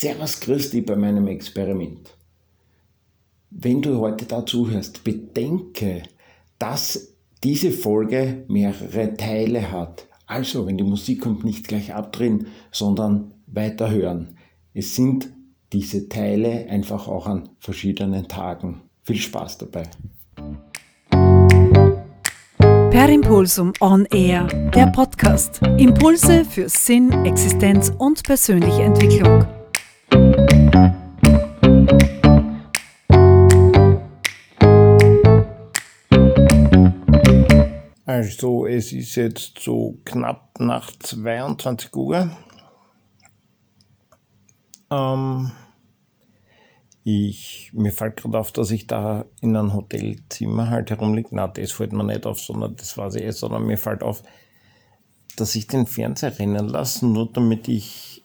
Servus, dich bei meinem Experiment. Wenn du heute da zuhörst, bedenke, dass diese Folge mehrere Teile hat. Also, wenn die Musik kommt, nicht gleich abdrehen, sondern weiterhören. Es sind diese Teile einfach auch an verschiedenen Tagen. Viel Spaß dabei. Per Impulsum On Air, der Podcast. Impulse für Sinn, Existenz und persönliche Entwicklung. Also, es ist jetzt so knapp nach 22 Uhr. Ähm, ich, mir fällt gerade auf, dass ich da in einem Hotelzimmer halt herumliege. Na, das fällt mir nicht auf, sondern das weiß ich eh, sondern mir fällt auf, dass ich den Fernseher rennen lasse, nur damit ich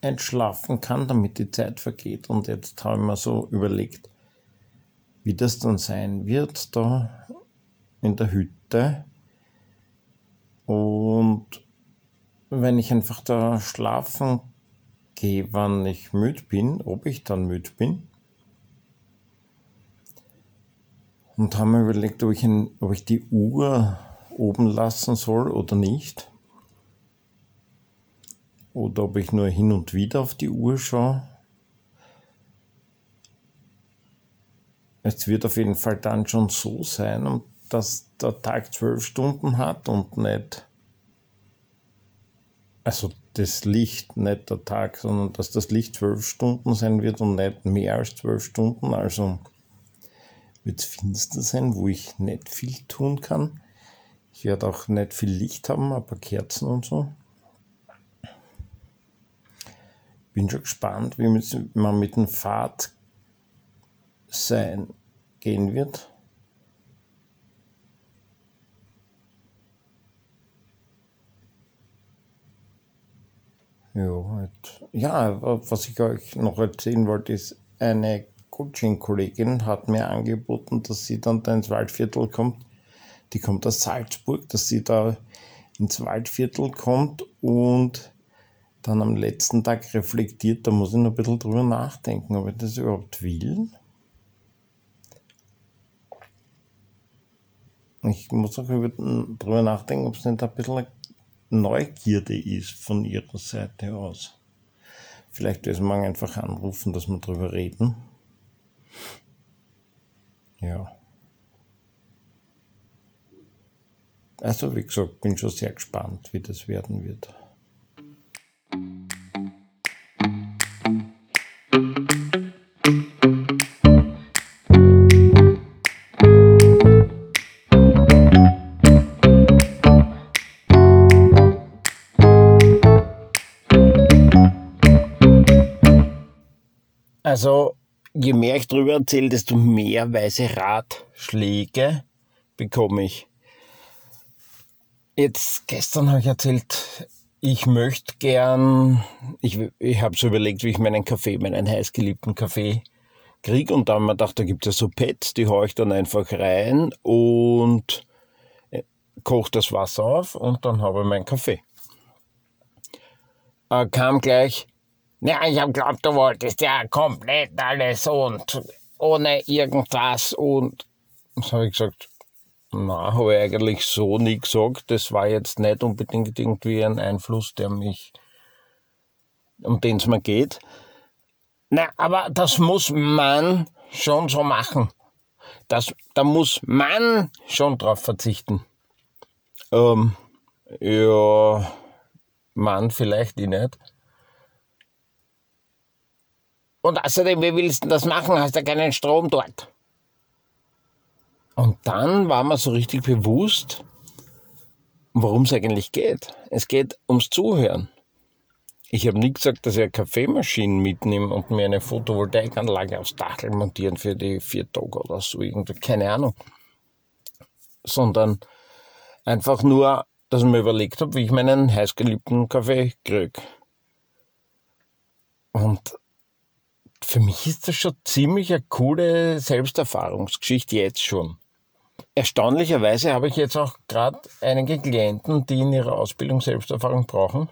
entschlafen kann, damit die Zeit vergeht. Und jetzt habe ich mir so überlegt, wie das dann sein wird da in der Hütte. Und wenn ich einfach da schlafen gehe, wann ich müde bin, ob ich dann müde bin. Und habe mir überlegt, ob ich, in, ob ich die Uhr oben lassen soll oder nicht. Oder ob ich nur hin und wieder auf die Uhr schaue. Es wird auf jeden Fall dann schon so sein, dass der Tag zwölf Stunden hat und nicht, also das Licht, nicht der Tag, sondern dass das Licht zwölf Stunden sein wird und nicht mehr als zwölf Stunden. Also wird es finster sein, wo ich nicht viel tun kann. Ich werde auch nicht viel Licht haben, aber Kerzen und so. Bin schon gespannt, wie man mit dem Pfad sein gehen wird. Ja, ja, was ich euch noch erzählen wollte, ist, eine Coaching-Kollegin hat mir angeboten, dass sie dann da ins Waldviertel kommt. Die kommt aus Salzburg, dass sie da ins Waldviertel kommt und dann am letzten Tag reflektiert. Da muss ich noch ein bisschen drüber nachdenken, ob ich das überhaupt will. Ich muss auch drüber nachdenken, ob es nicht ein bisschen Neugierde ist von ihrer Seite aus. Vielleicht werden wir einfach anrufen, dass wir darüber reden. Ja. Also wie gesagt, bin schon sehr gespannt, wie das werden wird. Also, je mehr ich darüber erzähle, desto mehr weise Ratschläge bekomme ich. Jetzt, gestern habe ich erzählt, ich möchte gern, ich, ich habe so überlegt, wie ich meinen Kaffee, meinen heißgeliebten Kaffee kriege und dann habe ich gedacht, da gibt es ja so Pads, die haue ich dann einfach rein und äh, koche das Wasser auf und dann habe ich meinen Kaffee. Äh, kam gleich, ja, ich hab glaubt, du wolltest ja komplett alles und ohne irgendwas und was habe ich gesagt? Na, habe ich eigentlich so nie gesagt. Das war jetzt nicht unbedingt irgendwie ein Einfluss, der mich, um den es mir geht. Na, aber das muss man schon so machen. Das, da muss man schon drauf verzichten. Ähm, ja, man vielleicht ich nicht. Und außerdem, wie willst du das machen? Hast ja keinen Strom dort. Und dann war mir so richtig bewusst, worum es eigentlich geht. Es geht ums Zuhören. Ich habe nie gesagt, dass ich eine Kaffeemaschine mitnehme und mir eine Photovoltaikanlage aufs Dach montieren für die vier Tage oder so, irgendwie, keine Ahnung. Sondern einfach nur, dass ich mir überlegt habe, wie ich meinen heißgeliebten Kaffee kriege. Und für mich ist das schon ziemlich eine coole Selbsterfahrungsgeschichte jetzt schon. Erstaunlicherweise habe ich jetzt auch gerade einige Klienten, die in ihrer Ausbildung Selbsterfahrung brauchen.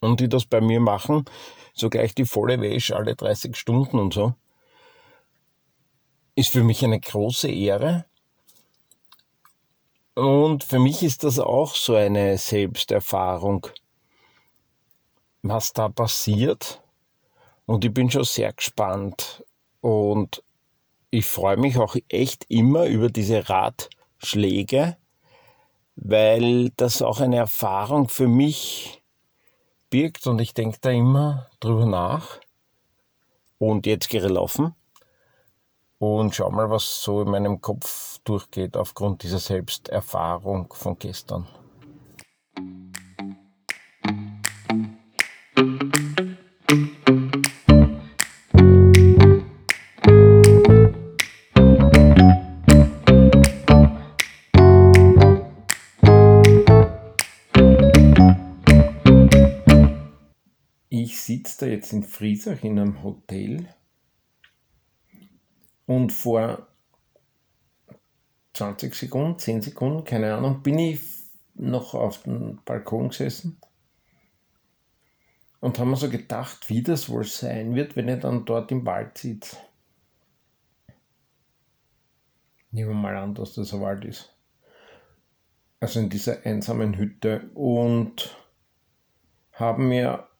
und die das bei mir machen, so gleich die volle Wäsche alle 30 Stunden und so, ist für mich eine große Ehre. Und für mich ist das auch so eine Selbsterfahrung, was da passiert. Und ich bin schon sehr gespannt. Und ich freue mich auch echt immer über diese Ratschläge, weil das auch eine Erfahrung für mich birgt und ich denke da immer drüber nach. Und jetzt gehe ich laufen und schau mal, was so in meinem Kopf durchgeht aufgrund dieser Selbsterfahrung von gestern. Ich sitze da jetzt in Friesach in einem Hotel und vor 20 Sekunden, 10 Sekunden, keine Ahnung, bin ich noch auf dem Balkon gesessen und haben mir so gedacht, wie das wohl sein wird, wenn ich dann dort im Wald sitze. Nehmen wir mal an, dass das ein Wald ist. Also in dieser einsamen Hütte und haben mir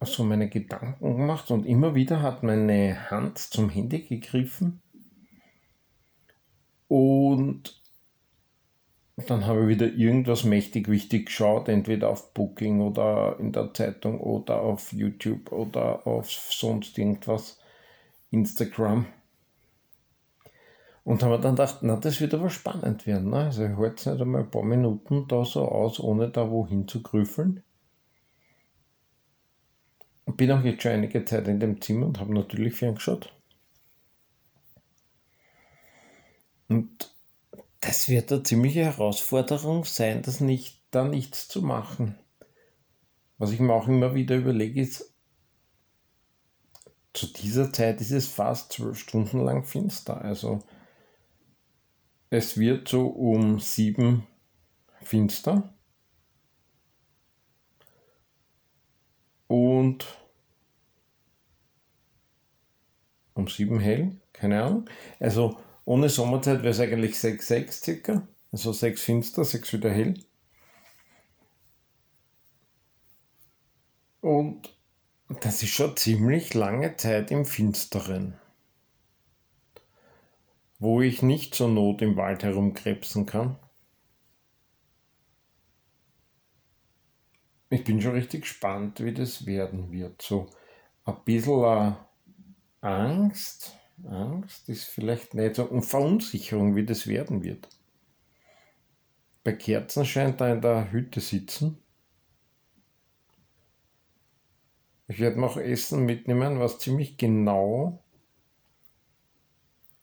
so meine Gedanken gemacht und immer wieder hat meine Hand zum Handy gegriffen und dann habe ich wieder irgendwas mächtig wichtig geschaut, entweder auf Booking oder in der Zeitung oder auf YouTube oder auf sonst irgendwas, Instagram. Und haben wir dann gedacht, na, das wird aber spannend werden. Ne? Also ich halte es nicht einmal ein paar Minuten da so aus, ohne da wohin zu grüffeln bin auch jetzt schon einige Zeit in dem Zimmer und habe natürlich ferngeschaut. Und das wird eine ziemliche Herausforderung sein, das nicht, da nichts zu machen. Was ich mir auch immer wieder überlege, ist, zu dieser Zeit ist es fast zwölf Stunden lang finster. Also es wird so um sieben finster. Und um 7 hell, keine Ahnung. Also ohne Sommerzeit wäre es eigentlich 6, 6 circa. Also 6 finster, 6 wieder hell. Und das ist schon ziemlich lange Zeit im Finsteren, wo ich nicht zur Not im Wald herumkrebsen kann. Ich bin schon richtig gespannt, wie das werden wird. So ein bisschen Angst, Angst ist vielleicht nicht so, und Verunsicherung, wie das werden wird. Bei Kerzenschein da in der Hütte sitzen. Ich werde noch Essen mitnehmen, was ziemlich genau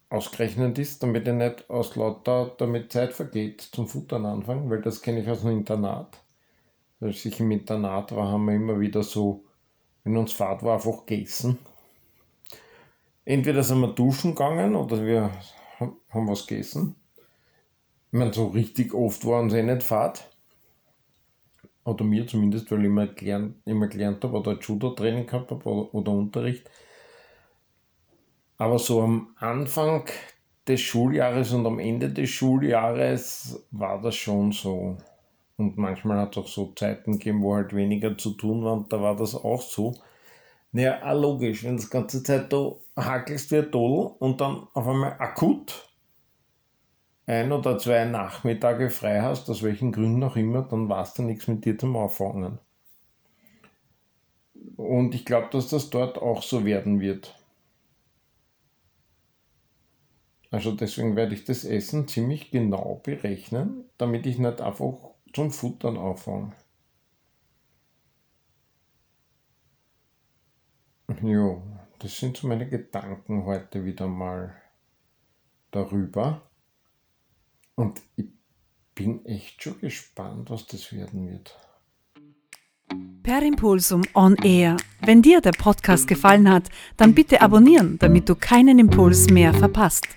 ausgerechnet ist, damit ich nicht aus lauter, damit Zeit vergeht zum Futtern anfangen, weil das kenne ich aus dem Internat. Als ich im Internat war, haben wir immer wieder so, wenn uns Fahrt war, einfach gegessen entweder sind wir duschen gegangen oder wir haben was gegessen. Ich meine, so richtig oft waren sie eh nicht Fahrt. Oder mir zumindest, weil ich immer gelernt, immer gelernt habe oder Judo-Training gehabt habe oder, oder Unterricht. Aber so am Anfang des Schuljahres und am Ende des Schuljahres war das schon so. Und manchmal hat es auch so Zeiten gegeben, wo halt weniger zu tun war und da war das auch so. Naja, auch logisch, wenn die ganze Zeit da hackelst wie ein Todel und dann auf einmal akut ein oder zwei Nachmittage frei hast, aus welchen Gründen auch immer, dann war es da nichts mit dir zum Auffangen. Und ich glaube, dass das dort auch so werden wird. Also deswegen werde ich das Essen ziemlich genau berechnen, damit ich nicht einfach zum Futtern auffange. Ja, das sind so meine Gedanken heute wieder mal darüber. Und ich bin echt schon gespannt, was das werden wird. Per Impulsum on Air. Wenn dir der Podcast gefallen hat, dann bitte abonnieren, damit du keinen Impuls mehr verpasst.